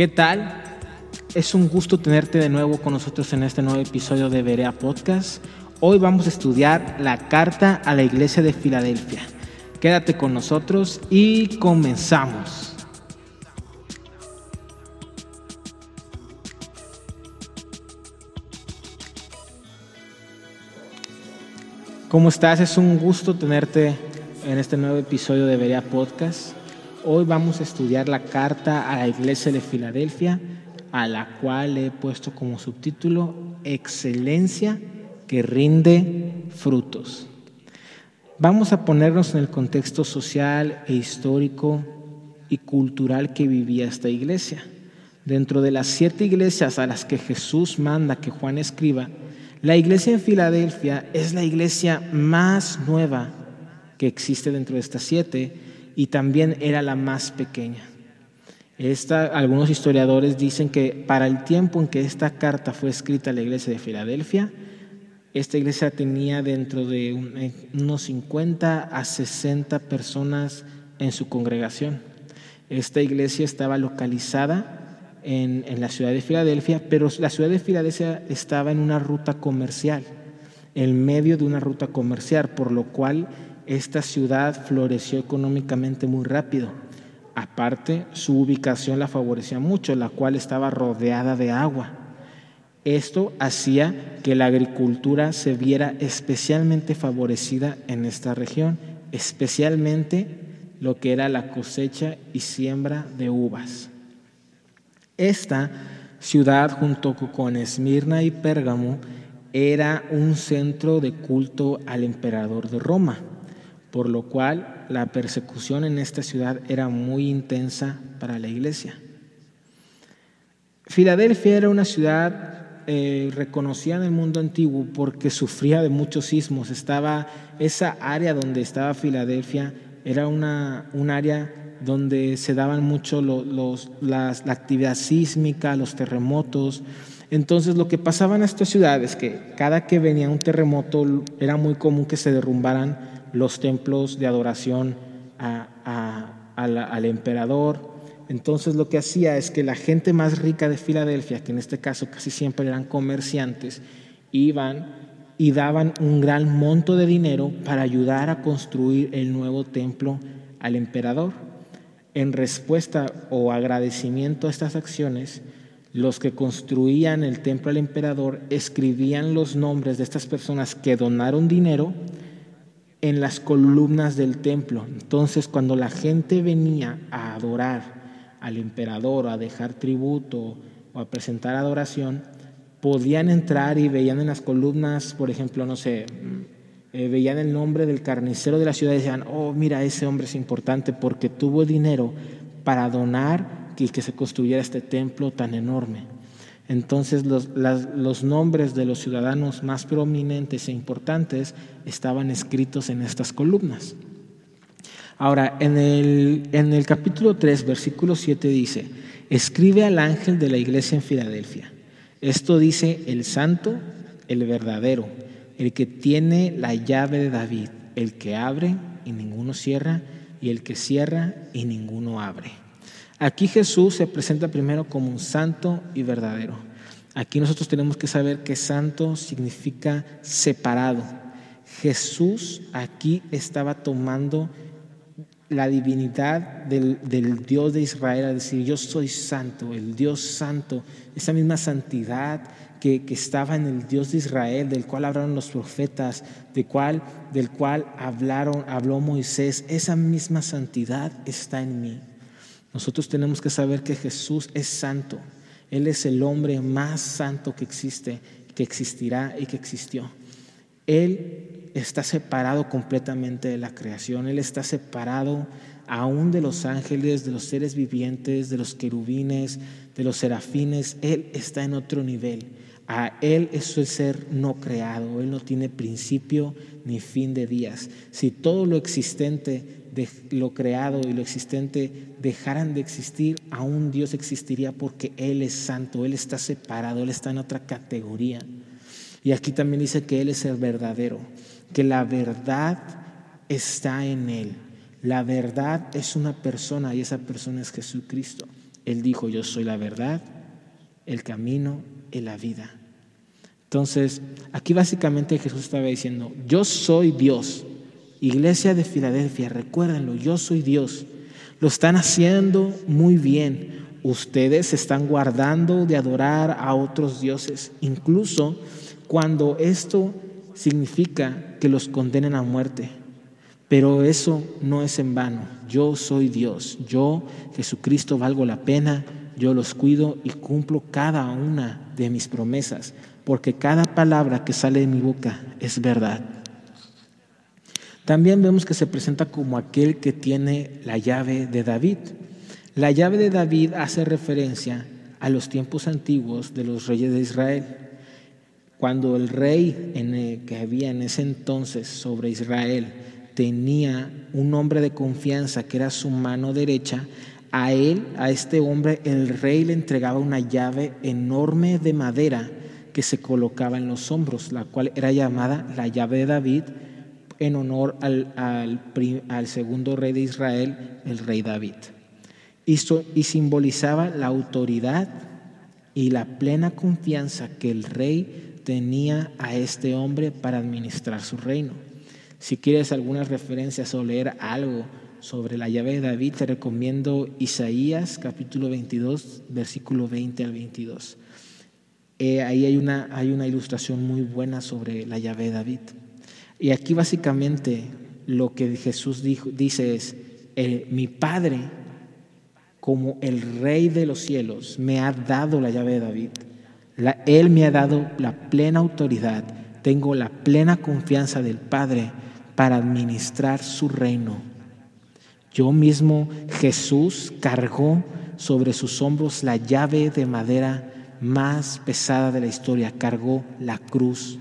¿Qué tal? Es un gusto tenerte de nuevo con nosotros en este nuevo episodio de Berea Podcast. Hoy vamos a estudiar la carta a la iglesia de Filadelfia. Quédate con nosotros y comenzamos. ¿Cómo estás? Es un gusto tenerte en este nuevo episodio de Berea Podcast. Hoy vamos a estudiar la carta a la iglesia de Filadelfia, a la cual he puesto como subtítulo Excelencia que rinde frutos. Vamos a ponernos en el contexto social e histórico y cultural que vivía esta iglesia. Dentro de las siete iglesias a las que Jesús manda que Juan escriba, la iglesia en Filadelfia es la iglesia más nueva que existe dentro de estas siete y también era la más pequeña. Esta, algunos historiadores dicen que para el tiempo en que esta carta fue escrita a la iglesia de Filadelfia, esta iglesia tenía dentro de unos 50 a 60 personas en su congregación. Esta iglesia estaba localizada en, en, la ciudad de Filadelfia, pero la ciudad de Filadelfia estaba en una ruta comercial, en medio de una ruta comercial, por lo cual esta ciudad floreció económicamente muy rápido. Aparte, su ubicación la favorecía mucho, la cual estaba rodeada de agua. Esto hacía que la agricultura se viera especialmente favorecida en esta región, especialmente lo que era la cosecha y siembra de uvas. Esta ciudad, junto con Esmirna y Pérgamo, era un centro de culto al emperador de Roma por lo cual la persecución en esta ciudad era muy intensa para la iglesia. Filadelfia era una ciudad eh, reconocida en el mundo antiguo porque sufría de muchos sismos. Estaba esa área donde estaba Filadelfia, era una, un área donde se daban mucho los, la actividad sísmica, los terremotos. Entonces lo que pasaba en esta ciudad es que cada que venía un terremoto era muy común que se derrumbaran los templos de adoración al emperador. Entonces lo que hacía es que la gente más rica de Filadelfia, que en este caso casi siempre eran comerciantes, iban y daban un gran monto de dinero para ayudar a construir el nuevo templo al emperador. En respuesta o agradecimiento a estas acciones, los que construían el templo al emperador escribían los nombres de estas personas que donaron dinero en las columnas del templo. Entonces, cuando la gente venía a adorar al emperador, a dejar tributo o a presentar adoración, podían entrar y veían en las columnas, por ejemplo, no sé, eh, veían el nombre del carnicero de la ciudad y decían, oh, mira, ese hombre es importante porque tuvo dinero para donar y que se construyera este templo tan enorme. Entonces los, nombres de los ciudadanos más prominentes e importantes estaban escritos en estas columnas. Ahora, en el, en el capítulo 3, versículo 7 dice, escribe al ángel de la iglesia en Filadelfia. Esto dice el santo, el verdadero, el que tiene la llave de David, el que abre y ninguno cierra, y el que cierra y ninguno abre. Aquí Jesús se presenta primero como un santo y verdadero. Aquí nosotros tenemos que saber que santo significa separado. Jesús aquí estaba tomando la divinidad del, Dios de Israel, a decir, yo soy santo, el Dios santo, esa misma santidad que, estaba en el Dios de Israel, del cual hablaron los profetas, de cual, del cual hablaron, habló Moisés, esa misma santidad está en mí. Nosotros tenemos que saber que Jesús es santo. Él es el hombre más santo que existe, que existirá y que existió. Él está separado completamente de la creación. Él está separado aún de los ángeles, de los seres vivientes, de los querubines, de los serafines. Él está en otro nivel. A Él es el ser no creado. Él no tiene principio ni fin de días. Si todo lo existente de lo creado y lo existente dejaran de existir, aún Dios existiría porque Él es santo, Él está separado, Él está en otra categoría. Y aquí también dice que Él es el verdadero, que la verdad está en Él. La verdad es una persona y esa persona es Jesucristo. Él dijo, yo soy la verdad, el camino y la vida. Entonces, aquí básicamente Jesús estaba diciendo, yo soy Dios. Iglesia de Filadelfia, recuérdenlo, yo soy Dios. Lo están haciendo muy bien. Ustedes están guardando de adorar a otros dioses, incluso cuando esto significa que los condenen a muerte. Pero eso no es en vano. Yo soy Dios. Yo, Jesucristo, valgo la pena. Yo los cuido y cumplo cada una de mis promesas, porque cada palabra que sale de mi boca es verdad. También vemos que se presenta como aquel que tiene la llave de David. La llave de David hace referencia a los tiempos antiguos de los reyes de Israel. Cuando el rey en que había en ese entonces sobre Israel tenía un hombre de confianza que era su mano derecha, a él, a este hombre, el rey le entregaba una llave enorme de madera que se colocaba en los hombros, la cual era llamada la llave de David en honor al, al, segundo rey de Israel, el rey David. Y, y simbolizaba la autoridad y la plena confianza que el rey tenía a este hombre para administrar su reino. Si quieres algunas referencias o leer algo sobre la llave de David, te recomiendo Isaías capítulo 22, versículo 20 al 22. Eh, ahí hay una, hay una ilustración muy buena sobre la llave de David. Y aquí básicamente lo que Jesús dijo, dice es, eh, mi Padre, como el Rey de los cielos, me ha dado la llave de David. Él me ha dado la plena autoridad, tengo la plena confianza del Padre para administrar su reino. Yo mismo, Jesús, cargó sobre sus hombros la llave de madera más pesada de la historia, cargó la cruz,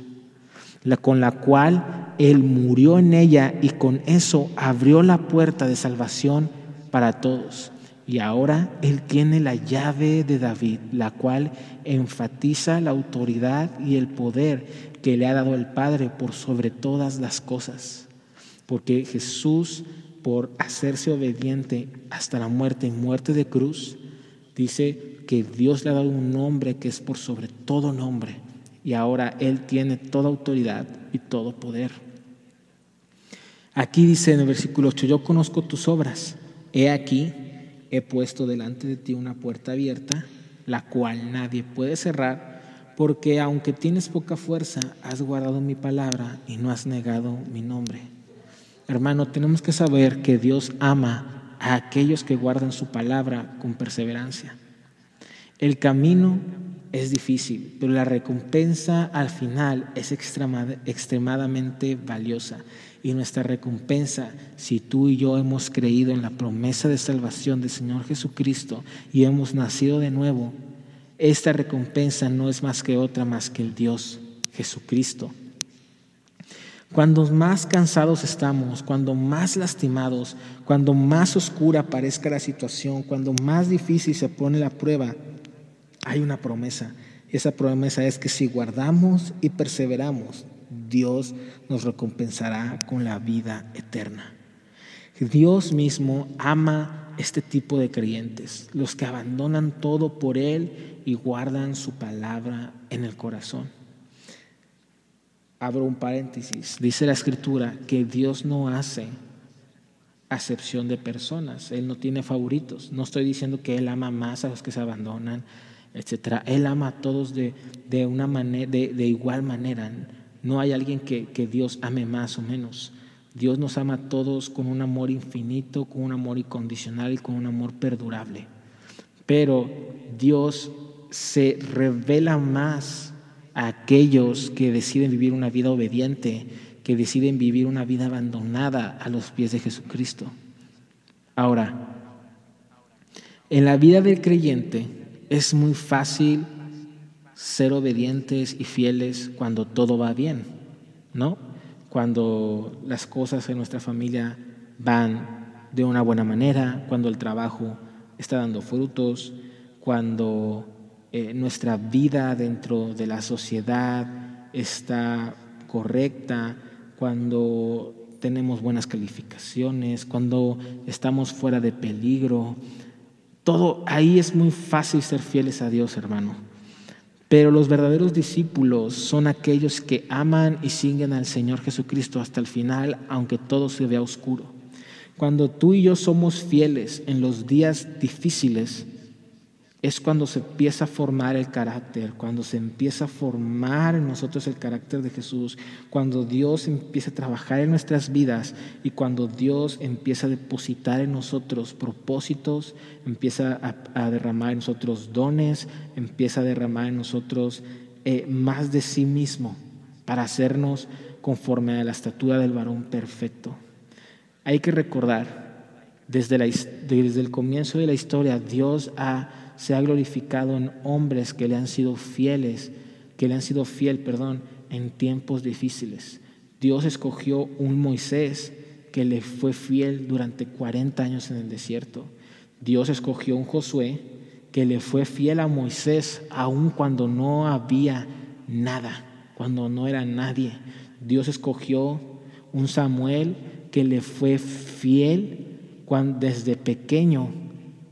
la, con la cual Él murió en ella y con eso abrió la puerta de salvación para todos. Y ahora Él tiene la llave de David, la cual enfatiza la autoridad y el poder que le ha dado el Padre por sobre todas las cosas. Porque Jesús, por hacerse obediente hasta la muerte y muerte de cruz, dice que Dios le ha dado un nombre que es por sobre todo nombre. Y ahora Él tiene toda autoridad y todo poder. Aquí dice en el versículo 8, yo conozco tus obras. He aquí he puesto delante de ti una puerta abierta, la cual nadie puede cerrar, porque aunque tienes poca fuerza, has guardado mi palabra y no has negado mi nombre. Hermano, tenemos que saber que Dios ama a aquellos que guardan su palabra con perseverancia. El camino es difícil, pero la recompensa al final es extremadamente valiosa y nuestra recompensa, si tú y yo hemos creído en la promesa de salvación del Señor Jesucristo y hemos nacido de nuevo, esta recompensa no es más que otra más que el Dios Jesucristo. Cuando más cansados estamos, cuando más lastimados, cuando más oscura parezca la situación, cuando más difícil se pone la prueba, hay una promesa. Esa promesa es que si guardamos y perseveramos, Dios nos recompensará con la vida eterna. Dios mismo ama este tipo de creyentes, los que abandonan todo por Él y guardan su palabra en el corazón. Abro un paréntesis. Dice la escritura que Dios no hace acepción de personas. Él no tiene favoritos. No estoy diciendo que Él ama más a los que se abandonan, etc. Él ama a todos de, una manera, de igual manera. No hay alguien que, Dios ame más o menos. Dios nos ama a todos con un amor infinito, con un amor incondicional y con un amor perdurable. Pero Dios se revela más a aquellos que deciden vivir una vida obediente, que deciden vivir una vida abandonada a los pies de Jesucristo. Ahora, en la vida del creyente es muy fácil ser obedientes y fieles cuando todo va bien, ¿no? Cuando las cosas en nuestra familia van de una buena manera, cuando el trabajo está dando frutos, cuando eh, nuestra vida dentro de la sociedad está correcta, cuando tenemos buenas calificaciones, cuando estamos fuera de peligro, todo ahí es muy fácil ser fieles a Dios, hermano. Pero los verdaderos discípulos son aquellos que aman y siguen al Señor Jesucristo hasta el final, aunque todo se vea oscuro. Cuando tú y yo somos fieles en los días difíciles, es cuando se empieza a formar el carácter, cuando se empieza a formar en nosotros el carácter de Jesús, cuando Dios empieza a trabajar en nuestras vidas y cuando Dios empieza a depositar en nosotros propósitos, empieza a, derramar en nosotros dones, empieza a derramar en nosotros eh, más de sí mismo para hacernos conforme a la estatura del varón perfecto. Hay que recordar, desde, desde el comienzo de la historia, Dios ha se ha glorificado en hombres que le han sido fieles, que le han sido fiel, perdón, en tiempos difíciles. Dios escogió un Moisés que le fue fiel durante 40 años en el desierto. Dios escogió un Josué que le fue fiel a Moisés aun cuando no había nada, cuando no era nadie. Dios escogió un Samuel que le fue fiel cuando, desde pequeño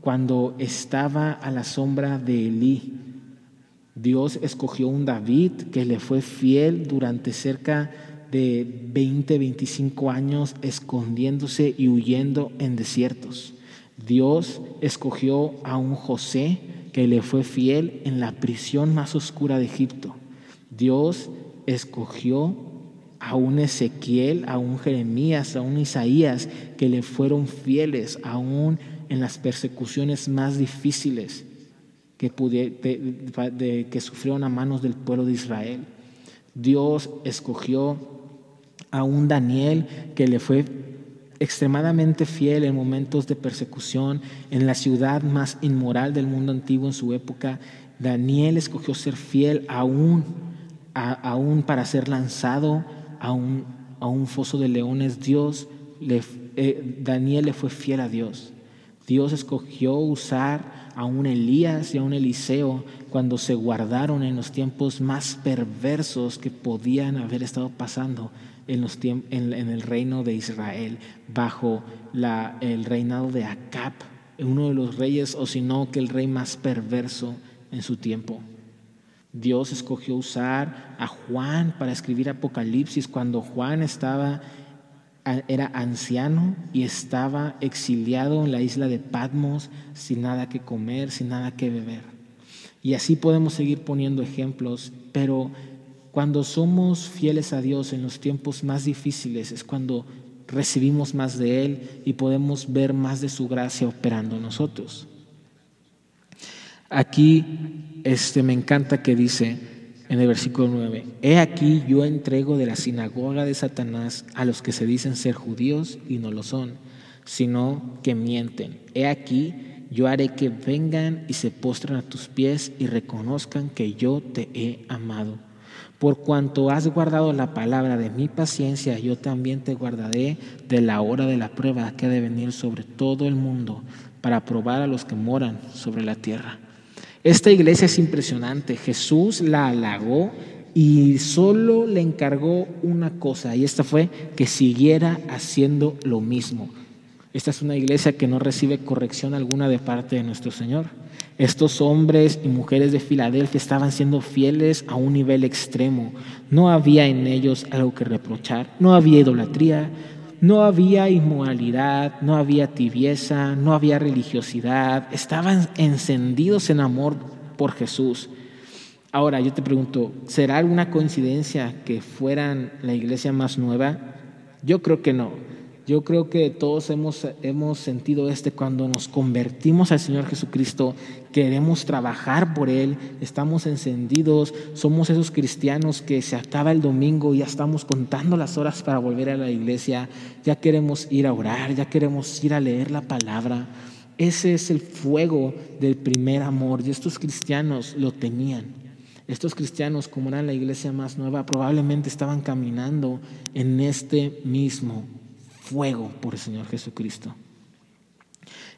cuando estaba a la sombra de Elí. Dios escogió un David que le fue fiel durante cerca de 20, 25 años escondiéndose y huyendo en desiertos. Dios escogió a un José que le fue fiel en la prisión más oscura de Egipto. Dios escogió a un Ezequiel, a un Jeremías, a un Isaías que le fueron fieles aún en las persecuciones más difíciles que, que sufrieron a manos del pueblo de Israel. Dios escogió a un Daniel que le fue extremadamente fiel en momentos de persecución en la ciudad más inmoral del mundo antiguo en su época. Daniel escogió ser fiel aún, aún para ser lanzado a un, a foso de leones. Dios, eh, Daniel le fue fiel a Dios. Dios escogió usar a un Elías y a un Eliseo cuando se guardaron en los tiempos más perversos que podían haber estado pasando en, el reino de Israel, bajo el reinado de Acab, uno de los reyes, o si no, que el rey más perverso en su tiempo. Dios escogió usar a Juan para escribir Apocalipsis cuando Juan estaba era anciano y estaba exiliado en la isla de Patmos sin nada que comer, sin nada que beber. Y así podemos seguir poniendo ejemplos, pero cuando somos fieles a Dios en los tiempos más difíciles es cuando recibimos más de Él y podemos ver más de su gracia operando en nosotros. Aquí este, me encanta que dice, en el versículo 9, He aquí yo entrego de la sinagoga de Satanás a los que se dicen ser judíos y no lo son, sino que mienten. He aquí yo haré que vengan y se postren a tus pies y reconozcan que yo te he amado. Por cuanto has guardado la palabra de mi paciencia, yo también te guardaré de la hora de la prueba que ha de venir sobre todo el mundo para probar a los que moran sobre la tierra. Esta iglesia es impresionante. Jesús la halagó y solo le encargó una cosa, y esta fue que siguiera haciendo lo mismo. Esta es una iglesia que no recibe corrección alguna de parte de nuestro Señor. Estos hombres y mujeres de Filadelfia estaban siendo fieles a un nivel extremo. No había en ellos algo que reprochar, no había idolatría, no había inmoralidad, no había tibieza, no había religiosidad, estaban encendidos en amor por Jesús. Ahora yo te pregunto, ¿será alguna coincidencia que fueran la iglesia más nueva? Yo creo que no. Yo creo que todos hemos, hemos sentido este cuando nos convertimos al Señor Jesucristo, queremos trabajar por Él, estamos encendidos, somos esos cristianos que se acaba el domingo y ya estamos contando las horas para volver a la iglesia, ya queremos ir a orar, ya queremos ir a leer la palabra. Ese es el fuego del primer amor y estos cristianos lo tenían. Estos cristianos, como eran la iglesia más nueva, probablemente estaban caminando en este mismo fuego por el Señor Jesucristo.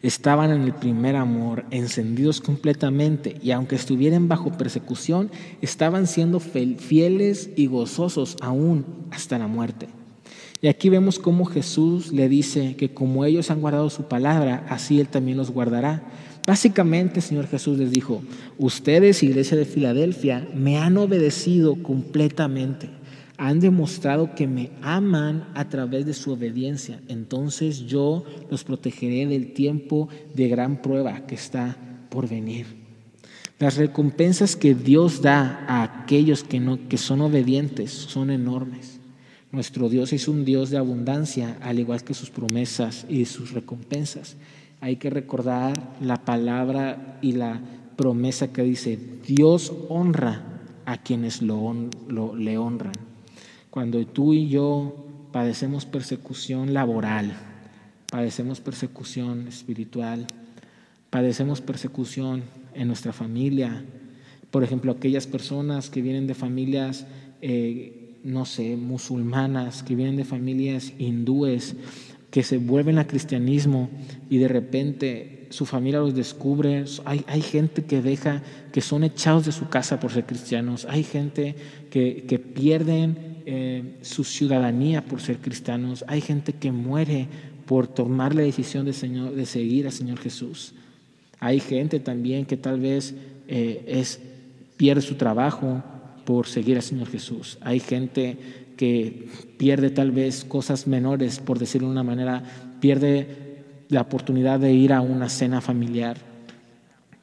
Estaban en el primer amor, encendidos completamente, y aunque estuvieran bajo persecución, estaban siendo fieles y gozosos aún hasta la muerte. Y aquí vemos cómo Jesús le dice que como ellos han guardado su palabra, así Él también los guardará. Básicamente, Señor Jesús les dijo, ustedes, iglesia de Filadelfia, me han obedecido completamente. Han demostrado que me aman a través de su obediencia. Entonces yo los protegeré del tiempo de gran prueba que está por venir. Las recompensas que Dios da a aquellos que, no, que son obedientes son enormes. Nuestro Dios es un Dios de abundancia, al igual que sus promesas y sus recompensas hay que recordar la palabra y la promesa que dice, Dios honra a quienes lo, le honran. Cuando tú y yo padecemos persecución laboral, padecemos persecución espiritual, padecemos persecución en nuestra familia, por ejemplo, aquellas personas que vienen de familias, eh, no sé, musulmanas, que vienen de familias hindúes, que se vuelven a cristianismo y de repente su familia los descubre. Hay, hay gente que deja, que son echados de su casa por ser cristianos. Hay gente que, que pierden eh, su ciudadanía por ser cristianos. Hay gente que muere por tomar la decisión de, seguir al Señor Jesús. Hay gente también que tal vez eh, es, pierde su trabajo por seguir al Señor Jesús. Hay gente que pierde tal vez cosas menores, por decirlo de una manera, pierde la oportunidad de ir a una cena familiar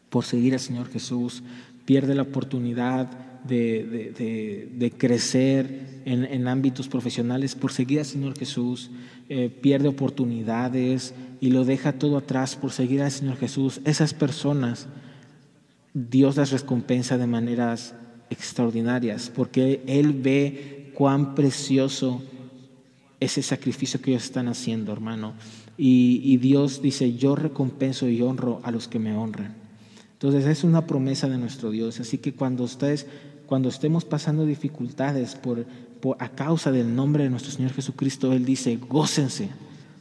por seguir al Señor Jesús, pierde la oportunidad de, crecer en, ámbitos profesionales por seguir al Señor Jesús, eh, pierde oportunidades y lo deja todo atrás por seguir al Señor Jesús. Esas personas, Dios las recompensa de maneras extraordinarias, porque Él ve cuán precioso ese sacrificio que ellos están haciendo, hermano. Y, Dios dice, yo recompenso y honro a los que me honran. Entonces es una promesa de nuestro Dios. Así que cuando ustedes, cuando estemos pasando dificultades por, a causa del nombre de nuestro Señor Jesucristo, Él dice, gócense,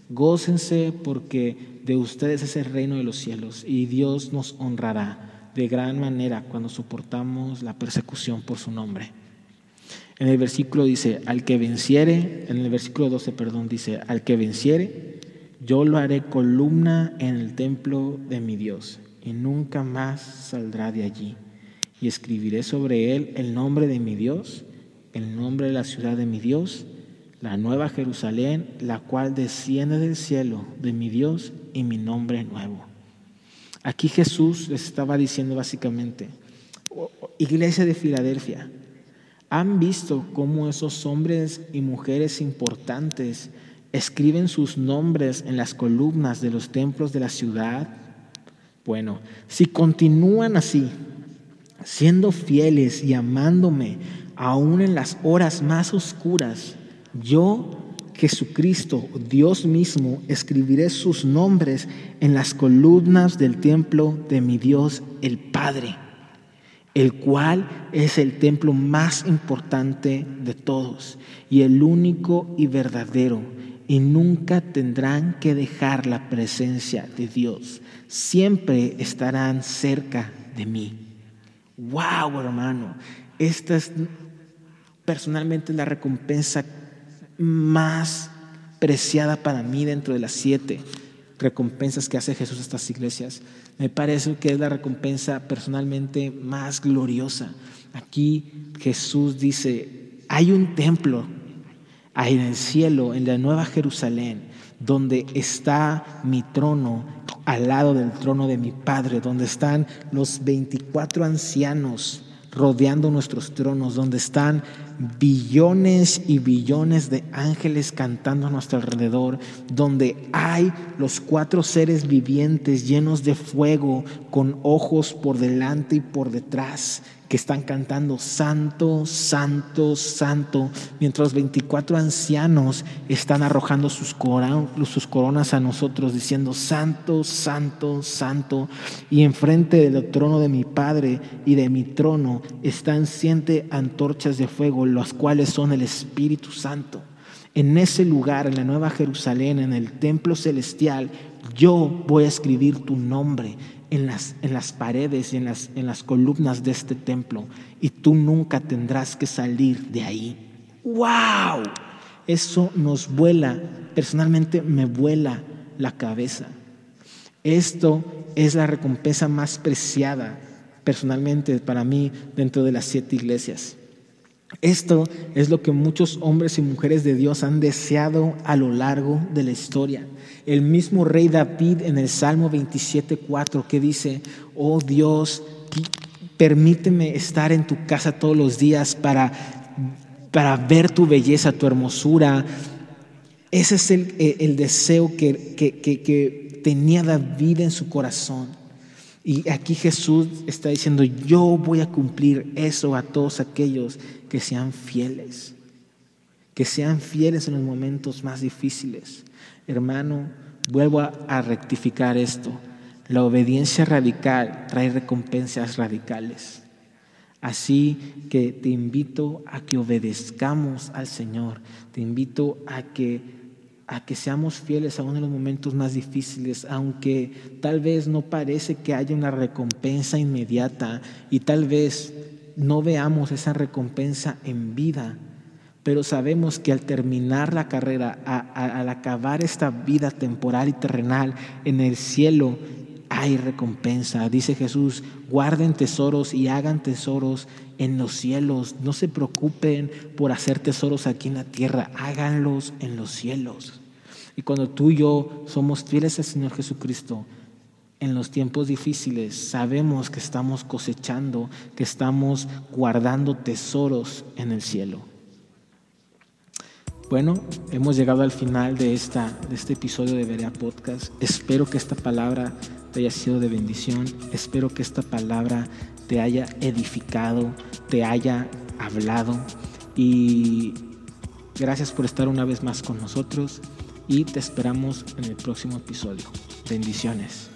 gócense porque de ustedes es el reino de los cielos y Dios nos honrará de gran manera cuando soportamos la persecución por su nombre. En el versículo dice, al que venciere, en el versículo 12, perdón, dice, al que venciere, yo lo haré columna en el templo de mi Dios y nunca más saldrá de allí. Y escribiré sobre él el nombre de mi Dios, el nombre de la ciudad de mi Dios, la nueva Jerusalén, la cual desciende del cielo de mi Dios y mi nombre nuevo. Aquí Jesús les estaba diciendo básicamente, iglesia de Filadelfia, ¿Han visto cómo esos hombres y mujeres importantes escriben sus nombres en las columnas de los templos de la ciudad? Bueno, si continúan así, siendo fieles y amándome aún en las horas más oscuras, yo, Jesucristo, Dios mismo, escribiré sus nombres en las columnas del templo de mi Dios el Padre el cual es el templo más importante de todos y el único y verdadero, y nunca tendrán que dejar la presencia de Dios, siempre estarán cerca de mí. Wow, hermano, esta es personalmente la recompensa más preciada para mí dentro de las siete recompensas que hace Jesús a estas iglesias. Me parece que es la recompensa personalmente más gloriosa. Aquí Jesús dice, hay un templo ahí en el cielo, en la nueva Jerusalén, donde está mi trono al lado del trono de mi Padre, donde están los 24 ancianos rodeando nuestros tronos, donde están billones y billones de ángeles cantando a nuestro alrededor, donde hay los cuatro seres vivientes llenos de fuego, con ojos por delante y por detrás, que están cantando Santo, Santo, Santo, mientras los 24 ancianos están arrojando sus, coronas a nosotros, diciendo Santo, Santo, Santo, y enfrente del trono de mi Padre y de mi trono están siete antorchas de fuego, las cuales son el Espíritu Santo. En ese lugar, en la Nueva Jerusalén, en el templo celestial, yo voy a escribir tu nombre en las, en las paredes y en las, en las columnas de este templo y tú nunca tendrás que salir de ahí. ¡Wow! Eso nos vuela, personalmente me vuela la cabeza. Esto es la recompensa más preciada personalmente para mí dentro de las siete iglesias. Esto es lo que muchos hombres y mujeres de Dios han deseado a lo largo de la historia. El mismo rey David en el Salmo 27.4 que dice, oh Dios, permíteme estar en tu casa todos los días para, para ver tu belleza, tu hermosura. Ese es el, el deseo que, que, que tenía David en su corazón. Y aquí Jesús está diciendo, yo voy a cumplir eso a todos aquellos que sean fieles, que sean fieles en los momentos más difíciles. Hermano, vuelvo a, rectificar esto. La obediencia radical trae recompensas radicales. Así que te invito a que obedezcamos al Señor. Te invito a que a que seamos fieles aún en los momentos más difíciles, aunque tal vez no parece que haya una recompensa inmediata y tal vez no veamos esa recompensa en vida, pero sabemos que al terminar la carrera, al acabar esta vida temporal y terrenal en el cielo, hay recompensa. Dice Jesús, guarden tesoros y hagan tesoros en los cielos. No se preocupen por hacer tesoros aquí en la tierra, háganlos en los cielos. Y cuando tú y yo somos fieles al Señor Jesucristo, en los tiempos difíciles sabemos que estamos cosechando, que estamos guardando tesoros en el cielo. Bueno, hemos llegado al final de, esta, de este episodio de Berea Podcast. Espero que esta palabra te haya sido de bendición. Espero que esta palabra te haya edificado, te haya hablado. Y gracias por estar una vez más con nosotros y te esperamos en el próximo episodio. Bendiciones.